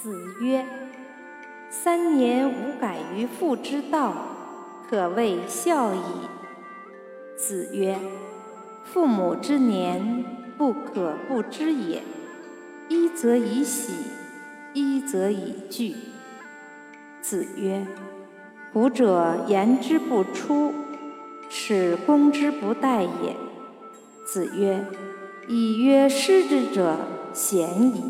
子曰：“三年无改于父之道，可谓孝矣。”子曰：“父母之年，不可不知也。一则以喜，一则以惧。”子曰：“古者言之不出，使攻之不殆也。”子曰：“以曰失之者，贤矣。”